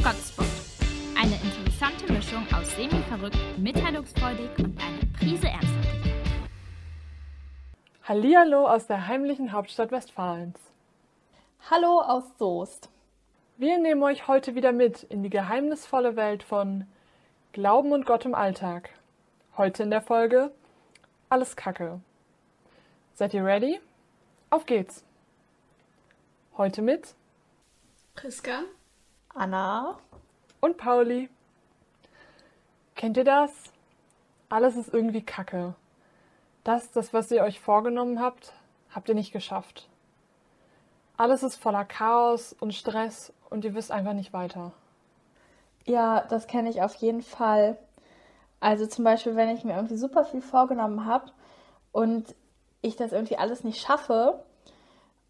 Gotspot. Eine interessante Mischung aus semi-verrückt, mitteilungsfreudig und eine Prise Ernsthaftigkeit. Hallihallo aus der heimlichen Hauptstadt Westfalens. Hallo aus Soest. Wir nehmen euch heute wieder mit in die geheimnisvolle Welt von Glauben und Gott im Alltag. Heute in der Folge Alles Kacke. Seid ihr ready? Auf geht's! Heute mit Priska? Anna. und Pauli. Kennt ihr das? Alles ist irgendwie Kacke. Das, das, was ihr euch vorgenommen habt, habt ihr nicht geschafft. Alles ist voller Chaos und Stress und ihr wisst einfach nicht weiter. Ja, das kenne ich auf jeden Fall. Also zum Beispiel, wenn ich mir irgendwie super viel vorgenommen habe und ich das irgendwie alles nicht schaffe,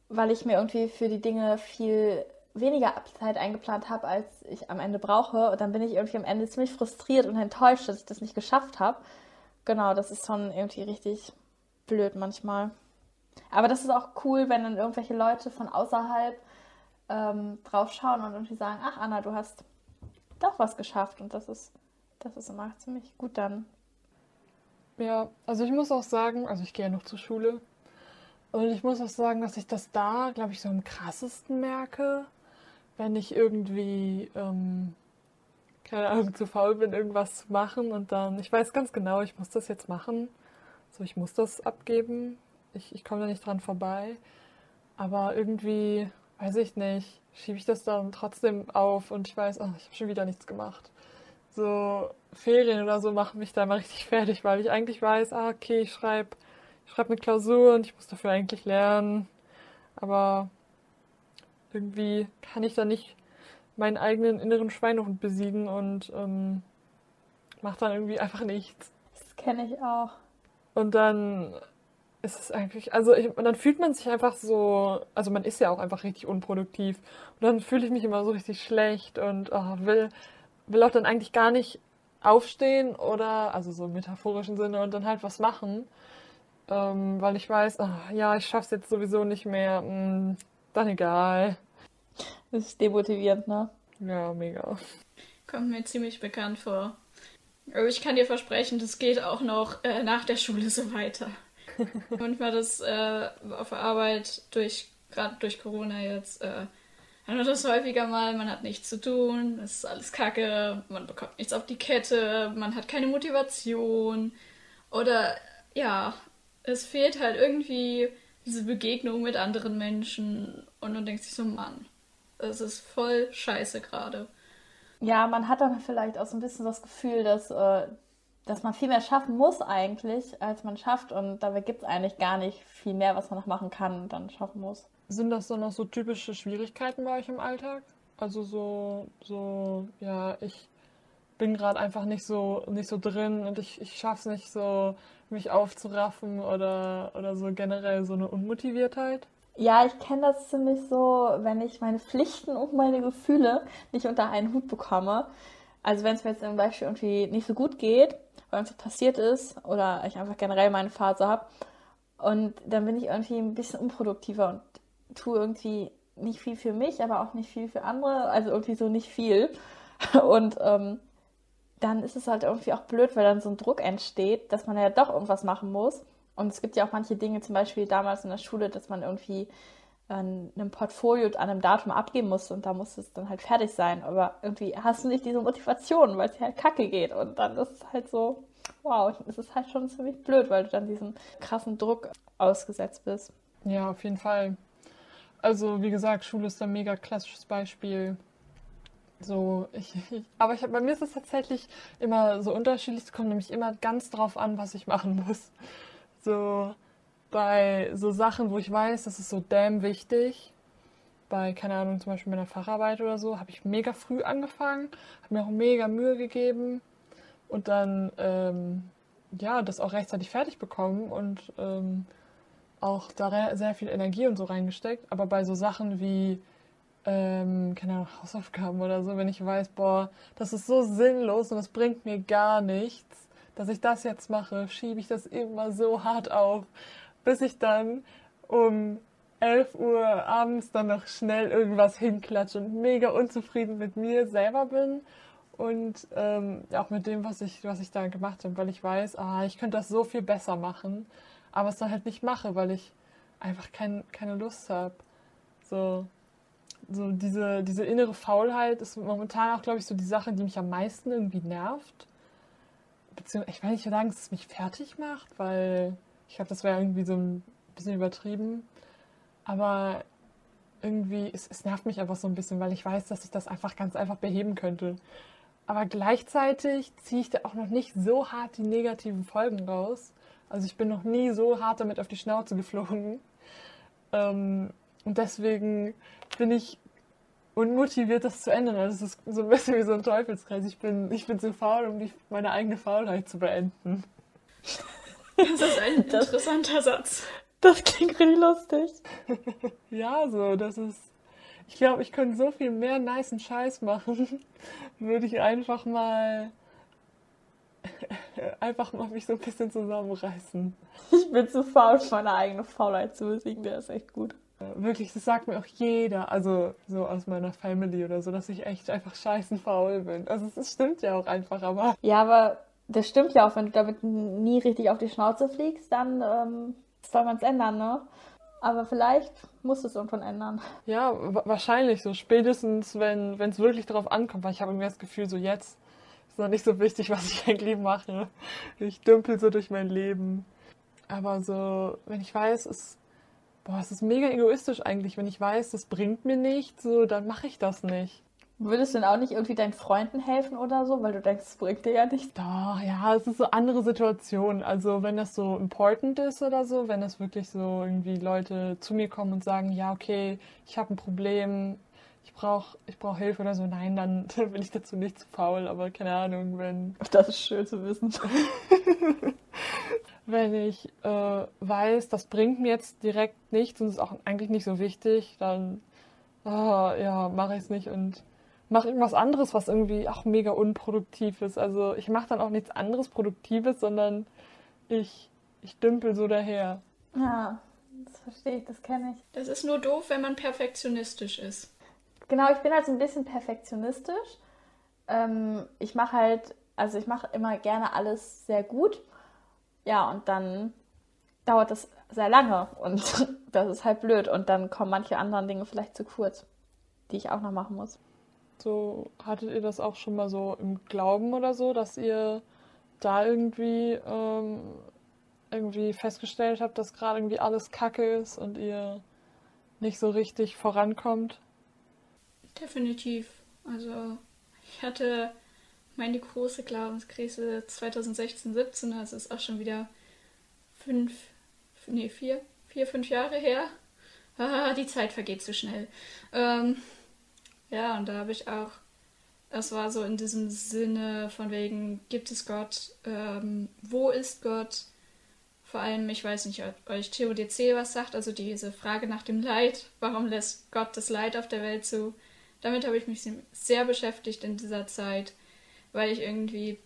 weil ich mir irgendwie für die Dinge viel weniger Zeit eingeplant habe, als ich am Ende brauche. Und dann bin ich irgendwie am Ende ziemlich frustriert und enttäuscht, dass ich das nicht geschafft habe. Genau, das ist schon irgendwie richtig blöd manchmal. Aber das ist auch cool, wenn dann irgendwelche Leute von außerhalb ähm, drauf schauen und irgendwie sagen, ach Anna, du hast doch was geschafft. Und das ist, das ist immer ziemlich gut dann. Ja, also ich muss auch sagen, also ich gehe ja noch zur Schule. Und ich muss auch sagen, dass ich das da, glaube ich, so am krassesten merke, wenn ich irgendwie, ähm, keine Ahnung, zu faul bin, irgendwas zu machen und dann, ich weiß ganz genau, ich muss das jetzt machen. So, ich muss das abgeben. Ich, ich komme da nicht dran vorbei. Aber irgendwie, weiß ich nicht, schiebe ich das dann trotzdem auf und ich weiß, ach, ich habe schon wieder nichts gemacht. So Ferien oder so machen mich da mal richtig fertig, weil ich eigentlich weiß, ah, okay, ich schreibe ich schreib eine Klausur und ich muss dafür eigentlich lernen. Aber irgendwie kann ich da nicht meinen eigenen inneren Schweinehund besiegen und ähm, mache dann irgendwie einfach nichts. Das kenne ich auch. Und dann ist es eigentlich, also ich, und dann fühlt man sich einfach so, also man ist ja auch einfach richtig unproduktiv. Und dann fühle ich mich immer so richtig schlecht und oh, will, will auch dann eigentlich gar nicht aufstehen oder, also so im metaphorischen Sinne, und dann halt was machen. Ähm, weil ich weiß, oh, ja, ich schaff's jetzt sowieso nicht mehr. Hm, dann egal. Das ist demotivierend, ne? Ja, mega. Kommt mir ziemlich bekannt vor. Aber ich kann dir versprechen, das geht auch noch äh, nach der Schule so weiter. Manchmal das äh, auf der Arbeit durch, gerade durch Corona jetzt, äh, hat man das häufiger mal, man hat nichts zu tun, es ist alles kacke, man bekommt nichts auf die Kette, man hat keine Motivation. Oder ja, es fehlt halt irgendwie diese Begegnung mit anderen Menschen und man denkt sich so, Mann, es ist voll scheiße gerade. Ja, man hat dann vielleicht auch so ein bisschen das Gefühl, dass, äh, dass man viel mehr schaffen muss eigentlich, als man schafft. Und dabei gibt es eigentlich gar nicht viel mehr, was man noch machen kann und dann schaffen muss. Sind das dann noch so typische Schwierigkeiten bei euch im Alltag? Also so, so, ja, ich bin gerade einfach nicht so, nicht so drin und ich, ich schaffe es nicht so, mich aufzuraffen oder, oder so generell so eine Unmotiviertheit? Ja, ich kenne das ziemlich so, wenn ich meine Pflichten und meine Gefühle nicht unter einen Hut bekomme. Also wenn es mir jetzt zum Beispiel irgendwie nicht so gut geht, weil uns passiert ist oder ich einfach generell meine Phase habe und dann bin ich irgendwie ein bisschen unproduktiver und tue irgendwie nicht viel für mich, aber auch nicht viel für andere, also irgendwie so nicht viel. Und ähm, dann ist es halt irgendwie auch blöd, weil dann so ein Druck entsteht, dass man ja doch irgendwas machen muss. Und es gibt ja auch manche Dinge, zum Beispiel damals in der Schule, dass man irgendwie ein, ein Portfolio an einem Datum abgeben musste und da muss es dann halt fertig sein. Aber irgendwie hast du nicht diese Motivation, weil es halt kacke geht. Und dann ist es halt so, wow, es ist halt schon ziemlich blöd, weil du dann diesem krassen Druck ausgesetzt bist. Ja, auf jeden Fall. Also, wie gesagt, Schule ist ein mega klassisches Beispiel. So, ich, ich, aber ich, bei mir ist es tatsächlich immer so unterschiedlich. Es kommt nämlich immer ganz drauf an, was ich machen muss. So bei so Sachen, wo ich weiß, das ist so damn wichtig. Bei, keine Ahnung, zum Beispiel meiner Facharbeit oder so, habe ich mega früh angefangen, habe mir auch mega Mühe gegeben und dann, ähm, ja, das auch rechtzeitig fertig bekommen und ähm, auch da sehr viel Energie und so reingesteckt. Aber bei so Sachen wie, ähm, keine Ahnung, Hausaufgaben oder so, wenn ich weiß, boah, das ist so sinnlos und das bringt mir gar nichts, dass ich das jetzt mache, schiebe ich das immer so hart auf, bis ich dann um 11 Uhr abends dann noch schnell irgendwas hinklatsche und mega unzufrieden mit mir selber bin und ähm, auch mit dem, was ich, was ich da gemacht habe, weil ich weiß, ah, ich könnte das so viel besser machen, aber es dann halt nicht mache, weil ich einfach kein, keine Lust habe. So, so diese, diese innere Faulheit ist momentan auch, glaube ich, so die Sache, die mich am meisten irgendwie nervt. Beziehungsweise, ich will nicht sagen, dass es mich fertig macht, weil ich glaube, das wäre irgendwie so ein bisschen übertrieben. Aber irgendwie, es, es nervt mich einfach so ein bisschen, weil ich weiß, dass ich das einfach ganz einfach beheben könnte. Aber gleichzeitig ziehe ich da auch noch nicht so hart die negativen Folgen raus. Also ich bin noch nie so hart damit auf die Schnauze geflogen. Ähm, und deswegen bin ich unmotiviert, das zu ändern. Also es ist so ein bisschen wie so ein Teufelskreis. Ich bin, ich bin zu faul, um die, meine eigene Faulheit zu beenden. Das ist ein interessanter Satz. Das klingt richtig lustig. ja, so, das ist. Ich glaube, ich könnte so viel mehr niceen Scheiß machen, würde ich einfach mal einfach mal mich so ein bisschen zusammenreißen. Ich bin zu faul, meine eigene Faulheit zu besiegen, der ist echt gut. Wirklich, das sagt mir auch jeder, also so aus meiner Family oder so, dass ich echt einfach scheißen faul bin. Also es stimmt ja auch einfach, aber. Ja, aber das stimmt ja auch, wenn du damit nie richtig auf die Schnauze fliegst, dann ähm, soll man es ändern, ne? Aber vielleicht muss es irgendwann ändern. Ja, wahrscheinlich so. Spätestens, wenn es wirklich darauf ankommt, weil ich habe irgendwie das Gefühl, so jetzt ist noch nicht so wichtig, was ich eigentlich mache. Ich dümpel so durch mein Leben. Aber so, wenn ich weiß, es, boah, es ist mega egoistisch eigentlich, wenn ich weiß, das bringt mir nichts, so, dann mache ich das nicht. Würdest du denn auch nicht irgendwie deinen Freunden helfen oder so, weil du denkst, es bringt dir ja nichts? Doch, ja, es ist so andere Situation. Also wenn das so important ist oder so, wenn das wirklich so irgendwie Leute zu mir kommen und sagen, ja, okay, ich habe ein Problem, ich brauche ich brauch Hilfe oder so, nein, dann bin ich dazu nicht zu faul, aber keine Ahnung, wenn... Das ist schön zu wissen. wenn ich äh, weiß, das bringt mir jetzt direkt nichts und ist auch eigentlich nicht so wichtig, dann oh, ja, mache ich es nicht und mache irgendwas anderes, was irgendwie auch mega unproduktiv ist. Also ich mache dann auch nichts anderes Produktives, sondern ich, ich dümpel so daher. Ja, das verstehe ich, das kenne ich. Das ist nur doof, wenn man perfektionistisch ist. Genau, ich bin halt so ein bisschen perfektionistisch. Ähm, ich mache halt, also ich mache immer gerne alles sehr gut. Ja, und dann dauert das sehr lange und das ist halt blöd. Und dann kommen manche anderen Dinge vielleicht zu kurz, die ich auch noch machen muss. So, hattet ihr das auch schon mal so im Glauben oder so, dass ihr da irgendwie, ähm, irgendwie festgestellt habt, dass gerade irgendwie alles Kacke ist und ihr nicht so richtig vorankommt? Definitiv. Also, ich hatte meine große Glaubenskrise 2016, 17, also ist auch schon wieder fünf, nee, vier, vier, fünf Jahre her. Ah, die Zeit vergeht zu schnell. Ähm, ja, und da habe ich auch, es war so in diesem Sinne von wegen, gibt es Gott? Ähm, wo ist Gott? Vor allem, ich weiß nicht, ob euch Theodizee was sagt, also diese Frage nach dem Leid. Warum lässt Gott das Leid auf der Welt zu? Damit habe ich mich sehr beschäftigt in dieser Zeit, weil ich irgendwie,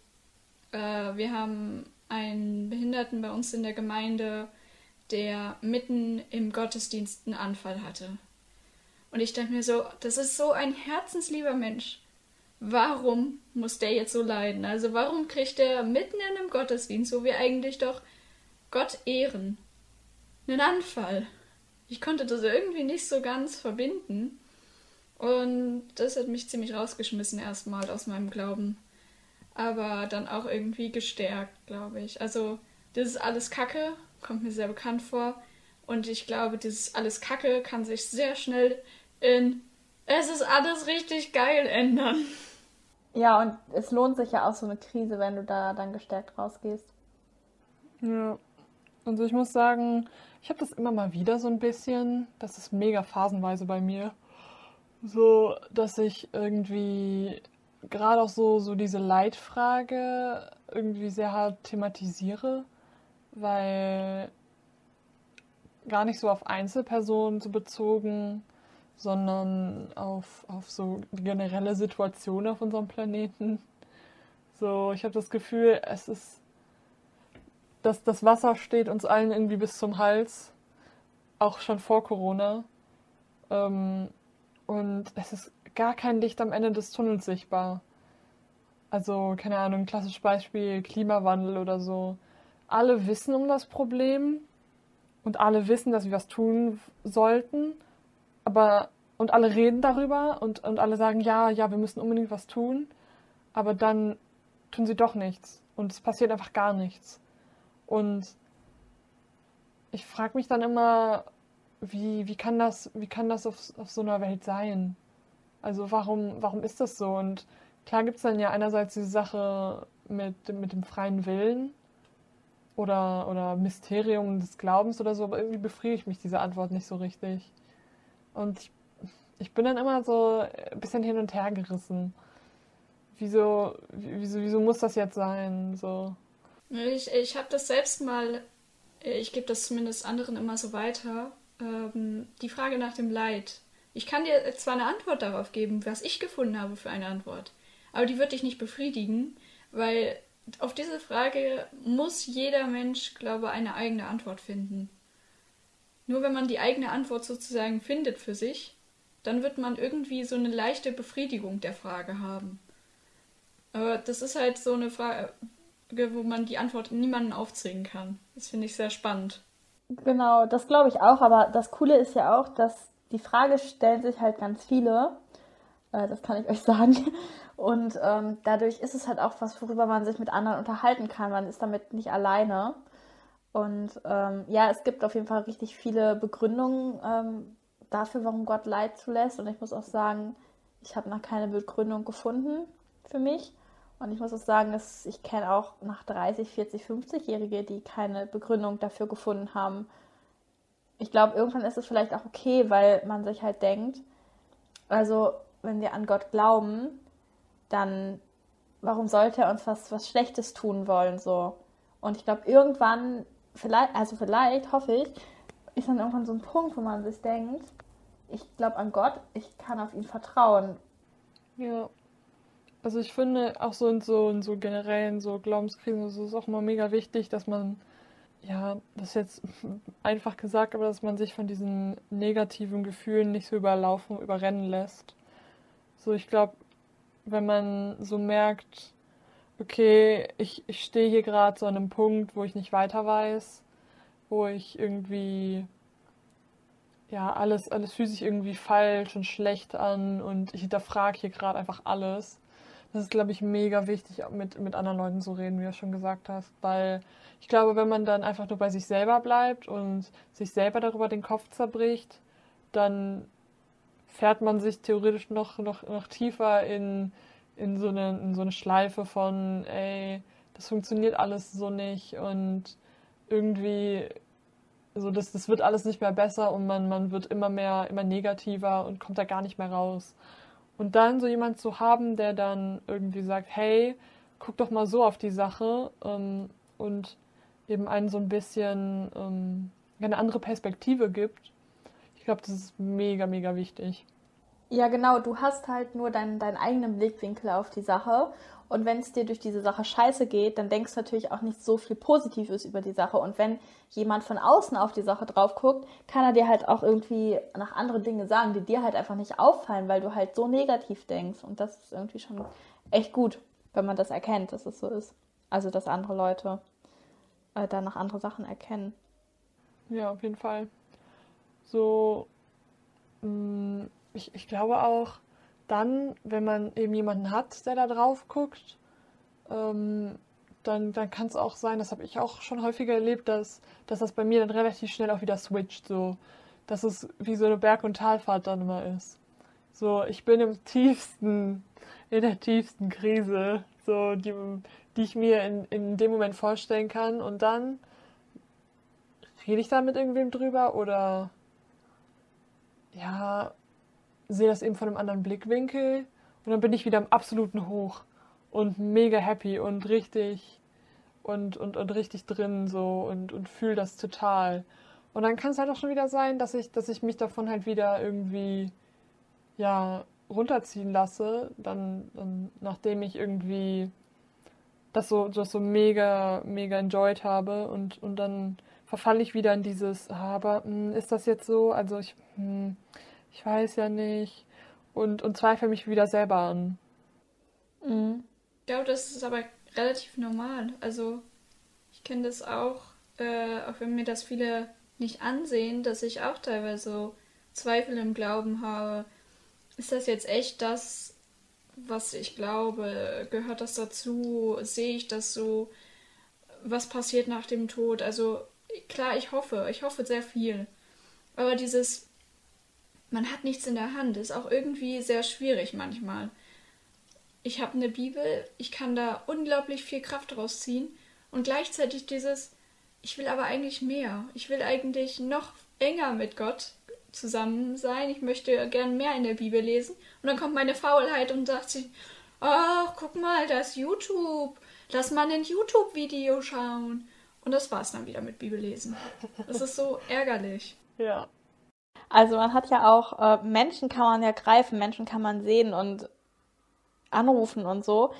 äh, wir haben einen Behinderten bei uns in der Gemeinde, der mitten im Gottesdienst einen Anfall hatte. Und ich dachte mir so, das ist so ein herzenslieber Mensch. Warum muss der jetzt so leiden? Also warum kriegt der mitten in einem Gottesdienst, wo wir eigentlich doch Gott ehren, einen Anfall? Ich konnte das irgendwie nicht so ganz verbinden. Und das hat mich ziemlich rausgeschmissen erstmal aus meinem Glauben. Aber dann auch irgendwie gestärkt, glaube ich. Also, das ist alles Kacke, kommt mir sehr bekannt vor. Und ich glaube, dieses alles Kacke kann sich sehr schnell in es ist alles richtig geil ändern. Ja, und es lohnt sich ja auch so eine Krise, wenn du da dann gestärkt rausgehst. Ja. Also ich muss sagen, ich habe das immer mal wieder so ein bisschen. Das ist mega phasenweise bei mir. So, dass ich irgendwie gerade auch so, so diese Leitfrage irgendwie sehr hart thematisiere, weil gar nicht so auf Einzelpersonen so bezogen, sondern auf, auf so die generelle Situation auf unserem Planeten. So, ich habe das Gefühl, es ist, dass das Wasser steht uns allen irgendwie bis zum Hals auch schon vor Corona. Ähm, und es ist gar kein Licht am Ende des Tunnels sichtbar. Also, keine Ahnung, klassisches Beispiel Klimawandel oder so. Alle wissen um das Problem und alle wissen, dass wir was tun sollten, aber und alle reden darüber und, und alle sagen, ja, ja, wir müssen unbedingt was tun, aber dann tun sie doch nichts und es passiert einfach gar nichts. Und ich frage mich dann immer, wie, wie kann das, wie kann das auf, auf so einer Welt sein? Also warum, warum ist das so? Und klar gibt es dann ja einerseits diese Sache mit, mit dem freien Willen oder, oder Mysterium des Glaubens oder so, aber irgendwie befriedige ich mich diese Antwort nicht so richtig. Und ich, ich bin dann immer so ein bisschen hin und her gerissen. Wieso, wieso, wieso muss das jetzt sein? So. Ich, ich habe das selbst mal, ich gebe das zumindest anderen immer so weiter, ähm, die Frage nach dem Leid. Ich kann dir zwar eine Antwort darauf geben, was ich gefunden habe für eine Antwort, aber die wird dich nicht befriedigen, weil auf diese Frage muss jeder Mensch, glaube ich, eine eigene Antwort finden. Nur wenn man die eigene Antwort sozusagen findet für sich, dann wird man irgendwie so eine leichte Befriedigung der Frage haben. Aber das ist halt so eine Frage, wo man die Antwort niemanden aufzwingen kann. Das finde ich sehr spannend. Genau, das glaube ich auch, aber das Coole ist ja auch, dass die Frage stellen sich halt ganz viele. Äh, das kann ich euch sagen. Und ähm, dadurch ist es halt auch was, worüber man sich mit anderen unterhalten kann. Man ist damit nicht alleine. Und ähm, ja, es gibt auf jeden Fall richtig viele Begründungen ähm, dafür, warum Gott Leid zulässt. Und ich muss auch sagen, ich habe noch keine Begründung gefunden für mich. Und ich muss auch sagen, dass ich kenne auch nach 30, 40, 50-Jährige, die keine Begründung dafür gefunden haben. Ich glaube, irgendwann ist es vielleicht auch okay, weil man sich halt denkt, also wenn wir an Gott glauben, dann warum sollte er uns was, was Schlechtes tun wollen so? Und ich glaube, irgendwann, vielleicht, also vielleicht, hoffe ich, ist dann irgendwann so ein Punkt, wo man sich denkt, ich glaube an Gott, ich kann auf ihn vertrauen. Ja. Also ich finde auch so in so, in so generellen so Glaubenskrisen, das ist auch immer mega wichtig, dass man, ja, das ist jetzt einfach gesagt, aber dass man sich von diesen negativen Gefühlen nicht so überlaufen, überrennen lässt. So, ich glaube, wenn man so merkt, okay, ich, ich stehe hier gerade so an einem Punkt, wo ich nicht weiter weiß, wo ich irgendwie, ja, alles, alles fühlt sich irgendwie falsch und schlecht an und ich hinterfrage hier gerade einfach alles das ist, glaube ich, mega wichtig, mit, mit anderen Leuten zu reden, wie du schon gesagt hast. Weil ich glaube, wenn man dann einfach nur bei sich selber bleibt und sich selber darüber den Kopf zerbricht, dann fährt man sich theoretisch noch, noch, noch tiefer in, in, so eine, in so eine Schleife von, ey, das funktioniert alles so nicht und irgendwie, so das, das wird alles nicht mehr besser und man, man wird immer mehr, immer negativer und kommt da gar nicht mehr raus. Und dann so jemand zu haben, der dann irgendwie sagt, hey, guck doch mal so auf die Sache ähm, und eben einen so ein bisschen ähm, eine andere Perspektive gibt. Ich glaube, das ist mega, mega wichtig. Ja, genau. Du hast halt nur deinen, deinen eigenen Blickwinkel auf die Sache und wenn es dir durch diese Sache scheiße geht, dann denkst du natürlich auch nicht so viel Positives über die Sache. Und wenn jemand von außen auf die Sache drauf guckt, kann er dir halt auch irgendwie nach andere Dinge sagen, die dir halt einfach nicht auffallen, weil du halt so negativ denkst. Und das ist irgendwie schon echt gut, wenn man das erkennt, dass es so ist. Also, dass andere Leute äh, dann nach andere Sachen erkennen. Ja, auf jeden Fall. So, mh, mm, ich, ich glaube auch, dann, wenn man eben jemanden hat, der da drauf guckt, ähm, dann, dann kann es auch sein, das habe ich auch schon häufiger erlebt, dass, dass das bei mir dann relativ schnell auch wieder switcht, so dass es wie so eine Berg- und Talfahrt dann immer ist. So, ich bin im tiefsten, in der tiefsten Krise, so die, die ich mir in, in dem Moment vorstellen kann und dann rede ich da mit irgendwem drüber oder ja, sehe das eben von einem anderen Blickwinkel und dann bin ich wieder im absoluten Hoch und mega happy und richtig und, und, und richtig drin so und, und fühle das total. Und dann kann es halt auch schon wieder sein, dass ich, dass ich mich davon halt wieder irgendwie ja runterziehen lasse, dann, dann nachdem ich irgendwie das so, das so mega, mega enjoyed habe und, und dann verfalle ich wieder in dieses, ah, aber hm, ist das jetzt so? Also ich, mh, hm, ich weiß ja nicht. Und, und zweifle mich wieder selber an. Mhm. Ich glaube, das ist aber relativ normal. Also ich kenne das auch, äh, auch wenn mir das viele nicht ansehen, dass ich auch teilweise so Zweifel im Glauben habe. Ist das jetzt echt das, was ich glaube? Gehört das dazu? Sehe ich das so? Was passiert nach dem Tod? Also klar, ich hoffe, ich hoffe sehr viel. Aber dieses, man hat nichts in der Hand, ist auch irgendwie sehr schwierig manchmal. Ich habe eine Bibel, ich kann da unglaublich viel Kraft rausziehen und gleichzeitig dieses, ich will aber eigentlich mehr. Ich will eigentlich noch enger mit Gott zusammen sein. Ich möchte gern mehr in der Bibel lesen. Und dann kommt meine Faulheit und sagt sich, ach, guck mal, da ist YouTube. Lass mal ein YouTube-Video schauen. Und das war's dann wieder mit Bibellesen. Das ist so ärgerlich. Ja. Also man hat ja auch, äh, Menschen kann man ja greifen, Menschen kann man sehen und anrufen und so.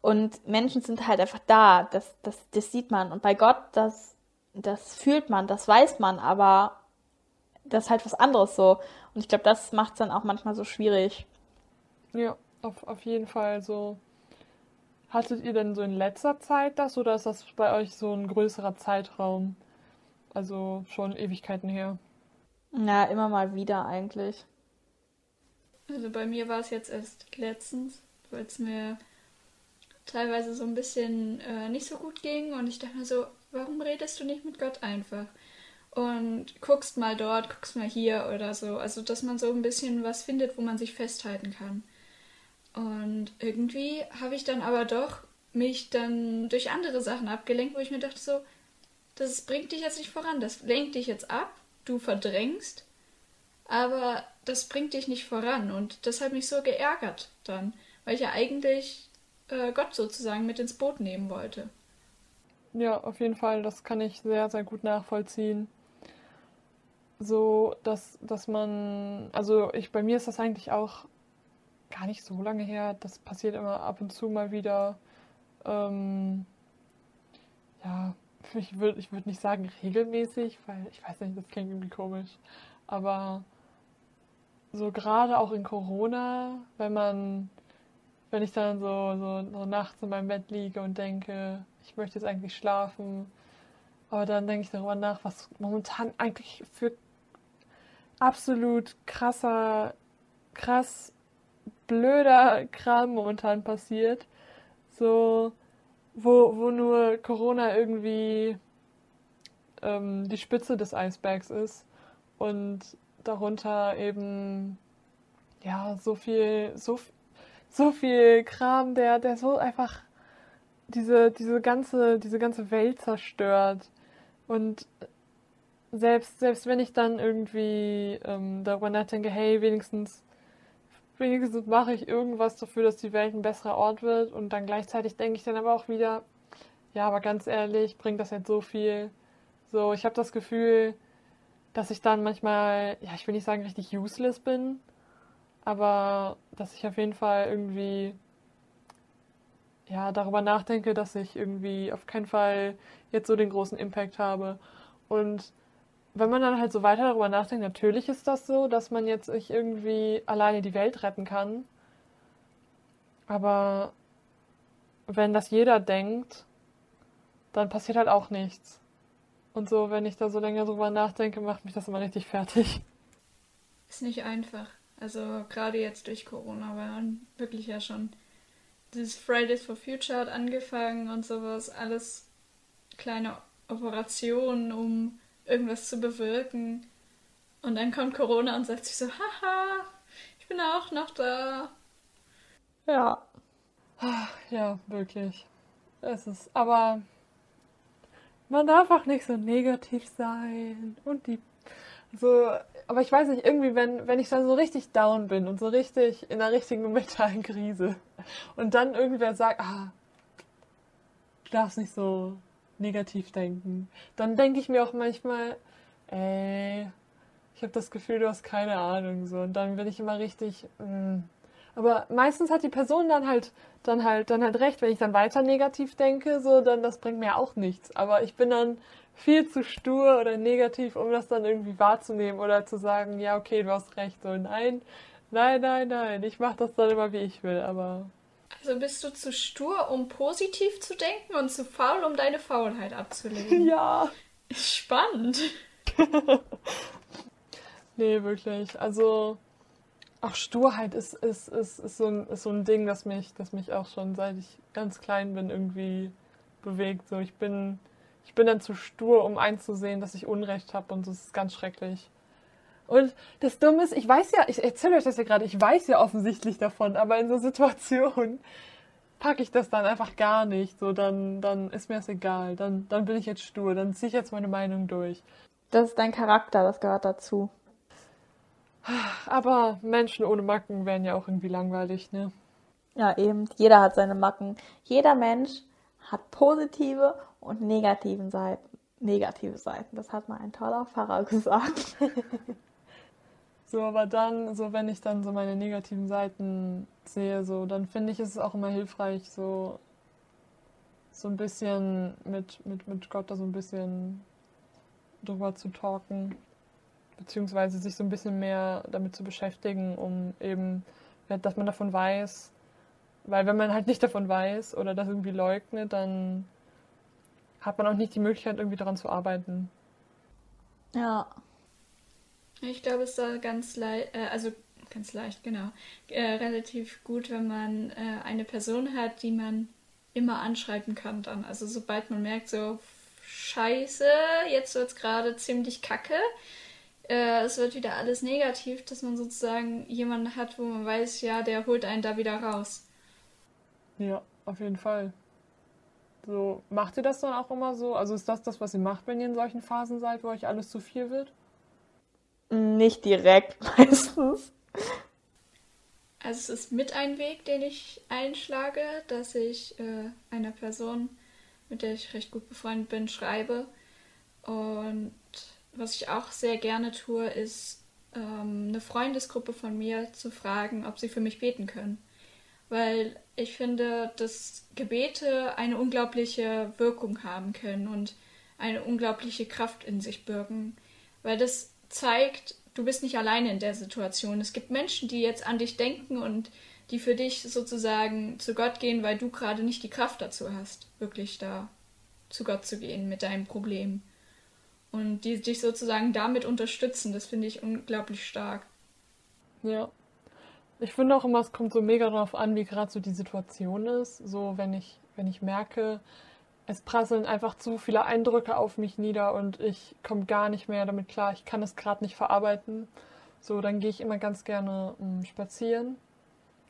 Und Menschen sind halt einfach da, das, das, das sieht man. Und bei Gott, das, das fühlt man, das weiß man, aber das ist halt was anderes so. Und ich glaube, das macht es dann auch manchmal so schwierig. Ja, auf, auf jeden Fall so. Hattet ihr denn so in letzter Zeit das oder ist das bei euch so ein größerer Zeitraum? Also schon Ewigkeiten her. Ja, immer mal wieder eigentlich. Also bei mir war es jetzt erst letztens, weil es mir teilweise so ein bisschen äh, nicht so gut ging und ich dachte mir so, warum redest du nicht mit Gott einfach? Und guckst mal dort, guckst mal hier oder so. Also, dass man so ein bisschen was findet, wo man sich festhalten kann. Und irgendwie habe ich dann aber doch mich dann durch andere Sachen abgelenkt, wo ich mir dachte so, das bringt dich jetzt nicht voran, das lenkt dich jetzt ab, du verdrängst, aber das bringt dich nicht voran. Und das hat mich so geärgert dann, weil ich ja eigentlich äh, Gott sozusagen mit ins Boot nehmen wollte. Ja, auf jeden Fall, das kann ich sehr, sehr gut nachvollziehen. So, dass, dass man, also ich, bei mir ist das eigentlich auch gar nicht so lange her. Das passiert immer ab und zu mal wieder. Ähm, ja, ich würde ich würd nicht sagen regelmäßig, weil ich weiß nicht, das klingt irgendwie komisch. Aber so gerade auch in Corona, wenn man, wenn ich dann so, so, so nachts in meinem Bett liege und denke, ich möchte jetzt eigentlich schlafen. Aber dann denke ich darüber nach, was momentan eigentlich für absolut krasser, krass blöder Kram momentan passiert. So, wo, wo nur Corona irgendwie ähm, die Spitze des Eisbergs ist und darunter eben ja so viel, so, so viel Kram, der, der so einfach diese, diese, ganze, diese ganze Welt zerstört. Und selbst, selbst wenn ich dann irgendwie ähm, darüber nachdenke, hey, wenigstens, wenigstens mache ich irgendwas dafür, dass die Welt ein besserer Ort wird und dann gleichzeitig denke ich dann aber auch wieder, ja, aber ganz ehrlich, bringt das jetzt so viel? So, ich habe das Gefühl, dass ich dann manchmal, ja, ich will nicht sagen richtig useless bin, aber dass ich auf jeden Fall irgendwie ja, darüber nachdenke, dass ich irgendwie auf keinen Fall jetzt so den großen Impact habe. Und wenn man dann halt so weiter darüber nachdenkt, natürlich ist das so, dass man jetzt nicht irgendwie alleine die Welt retten kann. Aber wenn das jeder denkt, dann passiert halt auch nichts. Und so, wenn ich da so länger drüber nachdenke, macht mich das immer richtig fertig. Ist nicht einfach. Also gerade jetzt durch Corona, man wirklich ja schon dieses Fridays for Future hat angefangen und sowas, alles kleine Operationen, um irgendwas zu bewirken. Und dann kommt Corona und sagt sich so, haha, ich bin auch noch da. Ja. Ja, wirklich. Es ist, aber man darf auch nicht so negativ sein. Und die, so, aber ich weiß nicht, irgendwie, wenn, wenn ich dann so richtig down bin und so richtig in der richtigen mentalen Krise und dann irgendwer sagt, ah, du darfst nicht so negativ denken, dann denke ich mir auch manchmal, ey, ich habe das Gefühl, du hast keine Ahnung so und dann bin ich immer richtig. Mh. Mm. Aber meistens hat die Person dann halt, dann halt, dann halt recht, wenn ich dann weiter negativ denke, so dann das bringt mir auch nichts. Aber ich bin dann viel zu stur oder negativ, um das dann irgendwie wahrzunehmen oder zu sagen, ja, okay, du hast recht. So, nein, nein, nein, nein, ich mache das dann immer, wie ich will, aber. Also bist du zu stur, um positiv zu denken und zu faul, um deine Faulheit abzulegen? Ja. Spannend. nee, wirklich. Also, auch Sturheit ist, ist, ist, ist, so ein, ist so ein Ding, das mich, das mich auch schon seit ich ganz klein bin irgendwie bewegt. So, ich bin, ich bin dann zu stur, um einzusehen, dass ich Unrecht habe und das ist ganz schrecklich. Und das Dumme ist, ich weiß ja, ich erzähle euch das ja gerade, ich weiß ja offensichtlich davon, aber in so Situationen packe ich das dann einfach gar nicht. So, dann, dann ist mir das egal. Dann, dann bin ich jetzt stur, dann ziehe ich jetzt meine Meinung durch. Das ist dein Charakter, das gehört dazu. Aber Menschen ohne Macken wären ja auch irgendwie langweilig, ne? Ja, eben. Jeder hat seine Macken. Jeder Mensch hat positive und negativen Seiten. Negative Seiten. Das hat mal ein toller Pfarrer gesagt. So, aber dann, so wenn ich dann so meine negativen Seiten sehe, so, dann finde ich es auch immer hilfreich, so, so ein bisschen mit, mit, mit Gott da so ein bisschen drüber zu talken beziehungsweise sich so ein bisschen mehr damit zu beschäftigen, um eben, dass man davon weiß, weil wenn man halt nicht davon weiß oder das irgendwie leugnet, dann hat man auch nicht die Möglichkeit, irgendwie daran zu arbeiten. Ja. Ich glaube, es ist da ganz leicht, äh, also ganz leicht, genau, äh, relativ gut, wenn man äh, eine Person hat, die man immer anschreiben kann dann. Also sobald man merkt, so scheiße, jetzt wird es gerade ziemlich kacke, äh, es wird wieder alles negativ, dass man sozusagen jemanden hat, wo man weiß, ja, der holt einen da wieder raus. Ja, auf jeden Fall. So, macht ihr das dann auch immer so? Also ist das das, was ihr macht, wenn ihr in solchen Phasen seid, wo euch alles zu viel wird? Nicht direkt meistens. Also es ist mit ein Weg, den ich einschlage, dass ich äh, einer Person, mit der ich recht gut befreundet bin, schreibe und was ich auch sehr gerne tue, ist ähm, eine Freundesgruppe von mir zu fragen, ob sie für mich beten können. Weil ich finde, dass Gebete eine unglaubliche Wirkung haben können und eine unglaubliche Kraft in sich birgen. Weil das zeigt, du bist nicht alleine in der Situation. Es gibt Menschen, die jetzt an dich denken und die für dich sozusagen zu Gott gehen, weil du gerade nicht die Kraft dazu hast, wirklich da zu Gott zu gehen mit deinem Problem und die dich sozusagen damit unterstützen. Das finde ich unglaublich stark. Ja. Ich finde auch immer, es kommt so mega darauf an, wie gerade so die Situation ist. So, wenn ich, wenn ich merke, es prasseln einfach zu viele Eindrücke auf mich nieder und ich komme gar nicht mehr damit klar, ich kann es gerade nicht verarbeiten. So, dann gehe ich immer ganz gerne um, spazieren.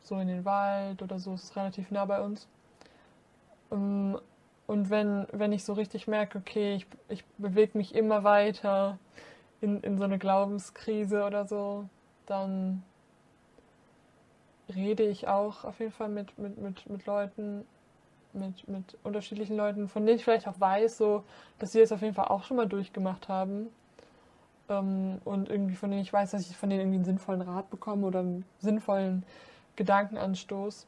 So in den Wald oder so, es ist relativ nah bei uns. Um, und wenn, wenn ich so richtig merke, okay, ich, ich bewege mich immer weiter in, in so eine Glaubenskrise oder so, dann rede ich auch auf jeden Fall mit, mit, mit, mit Leuten, mit, mit unterschiedlichen Leuten, von denen ich vielleicht auch weiß, so, dass sie es auf jeden Fall auch schon mal durchgemacht haben. Ähm, und irgendwie von denen ich weiß, dass ich von denen irgendwie einen sinnvollen Rat bekomme oder einen sinnvollen Gedankenanstoß.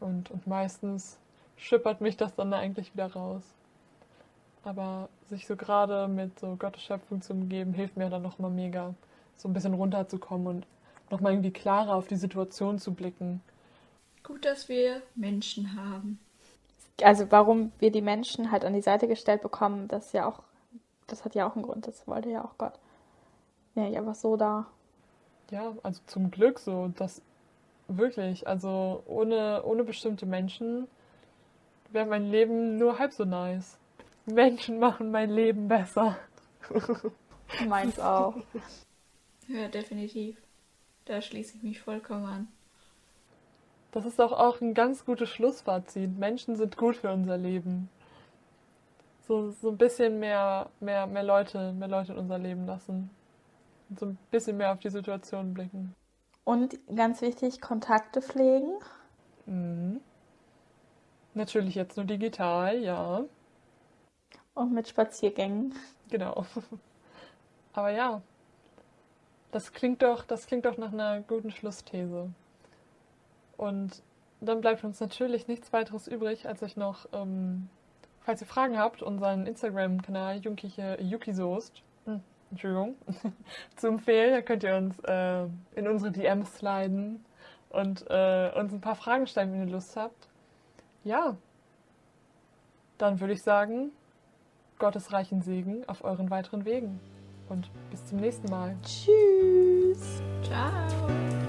Und, und meistens schippert mich das dann eigentlich wieder raus. Aber sich so gerade mit so Gottes Schöpfung zu umgeben, hilft mir dann nochmal mega, so ein bisschen runterzukommen und nochmal irgendwie klarer auf die Situation zu blicken. Gut, dass wir Menschen haben. Also warum wir die Menschen halt an die Seite gestellt bekommen, das ist ja auch, das hat ja auch einen Grund, das wollte ja auch Gott. Ja, ich einfach so da. Ja, also zum Glück so, das wirklich, also ohne, ohne bestimmte Menschen wäre mein Leben nur halb so nice. Menschen machen mein Leben besser. Meins auch. Ja, definitiv. Da schließe ich mich vollkommen an. Das ist auch, auch ein ganz gutes Schlussfazit. Menschen sind gut für unser Leben. So, so ein bisschen mehr, mehr, mehr Leute, mehr Leute in unser Leben lassen. Und so ein bisschen mehr auf die Situation blicken. Und ganz wichtig, Kontakte pflegen. Mhm. Natürlich jetzt nur digital, ja. Und mit Spaziergängen. Genau. Aber ja, das klingt doch, das klingt doch nach einer guten Schlussthese. Und dann bleibt uns natürlich nichts weiteres übrig, als euch noch ähm, falls ihr Fragen habt, unseren Instagram-Kanal Yukisoest, hm, Entschuldigung, zu empfehlen. Da könnt ihr uns äh, in unsere DMs sliden und äh, uns ein paar Fragen stellen, wenn ihr Lust habt. Ja, dann würde ich sagen, Gottes reichen Segen auf euren weiteren Wegen und bis zum nächsten Mal. Tschüss. Ciao.